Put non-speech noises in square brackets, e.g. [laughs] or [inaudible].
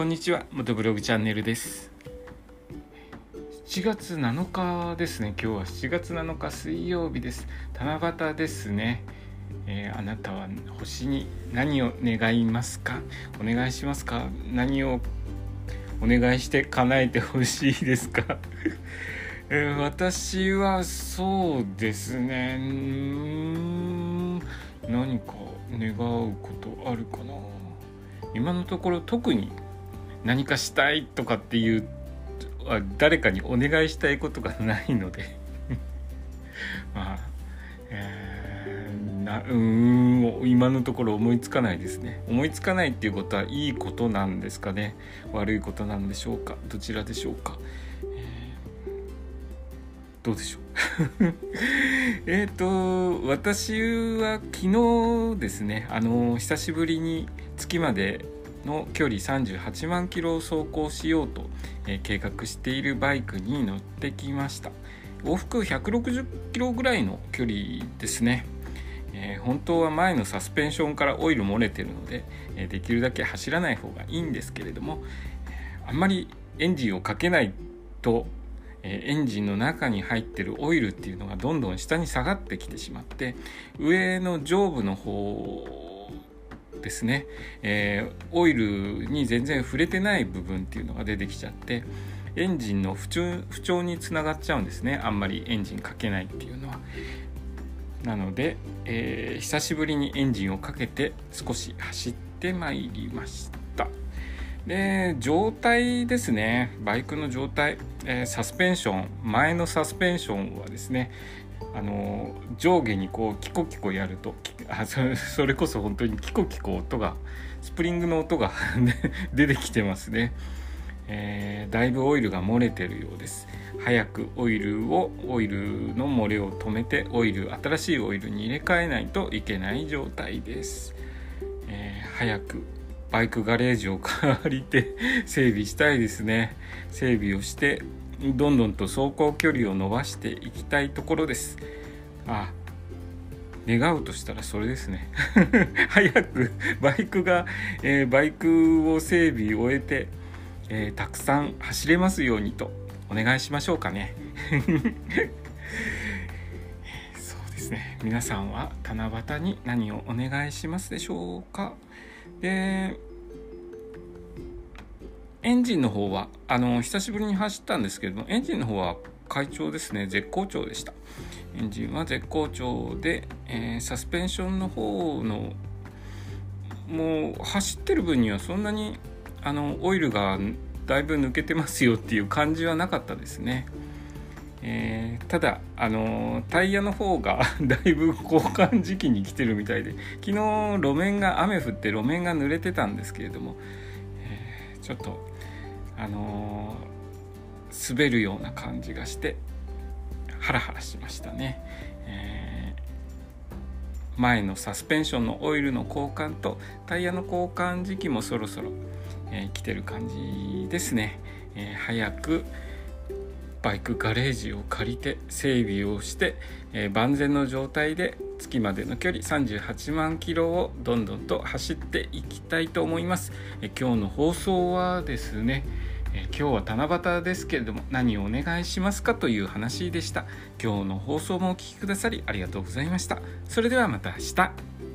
こんにちは元ブログチャンネルです。7月7日ですね。今日は7月7日水曜日です。七夕ですね、えー、あなたは星に何を願いますか？お願いしますか？何をお願いして叶えてほしいですか、[laughs] 私はそうですね。何か願うことあるかな。今のところ特に何かしたいとかっていう誰かにお願いしたいことがないので。[laughs] まあ、えー、なうん今のところ思いつかないですね。思いつかないっていうことはいいことなんですかね。悪いことなんでしょうか。どちらでしょうか、えー、どうでしょう。[laughs] えっと私は昨日ですねあの久しぶりに月までの距離38万キロを走行しようと、えー、計画しているバイクに乗ってきました。往復160キロぐらいの距離ですね、えー、本当は前のサスペンションからオイル漏れてるので、えー、できるだけ走らない方がいいんですけれども、あんまりエンジンをかけないとえエンジンの中に入ってるオイルっていうのがどんどん下に下がってきてしまって上の上部の方ですね、えー、オイルに全然触れてない部分っていうのが出てきちゃってエンジンの不調不調につながっちゃうんですねあんまりエンジンかけないっていうのは。なので、えー、久しぶりにエンジンをかけて少し走ってまいりました。で状態ですね。バイクの状態、えー、サスペンション。前のサスペンションはですねあの上下にこうキコキコやると [laughs] あそれこそ本当にキコキコ音がスプリングの音が [laughs] 出てきてますね、えー、だいぶオイルが漏れてるようです。早くオイルをオイルの漏れを止めてオイル新しいオイルに入れ替えないといけない状態です、えー、早くバイクガレージを借りて整備したいですね。整備をしてどんどんと走行距離を伸ばしていきたいところです。あ願うとしたらそれですね。[laughs] 早くバイクが、えー、バイクを整備終えて、えー、たくさん走れますようにとお願いしましょうかね。[laughs] そうですね。皆さんは七夕に何をお願いしますでしょうか？でエンジンの方はあの久しぶりに走ったんですけれどもエンジンの方は快調ですね。絶好調でした。エンジンは絶好調で、えー、サスペンションの方のもう走ってる分にはそんなにあのオイルがだいぶ抜けてますよっていう感じはなかったですね、えー、ただあのタイヤの方が [laughs] だいぶ交換時期に来てるみたいで昨日路面が雨降って路面が濡れてたんですけれども、えー、ちょっとあの、滑るような感じがしてハラハラしましたね、え、前のサスペンションのオイルの交換とタイヤの交換時期もそろそろ、え、来てる感じですね、え、早くバイクガレージを借りて整備をして、えー、万全の状態で月までの距離38万キロをどんどんと走っていきたいと思います、えー、今日の放送はですねえ今日は七夕ですけれども何をお願いしますかという話でした。今日の放送もお聴きくださりありがとうございました。それではまた明日。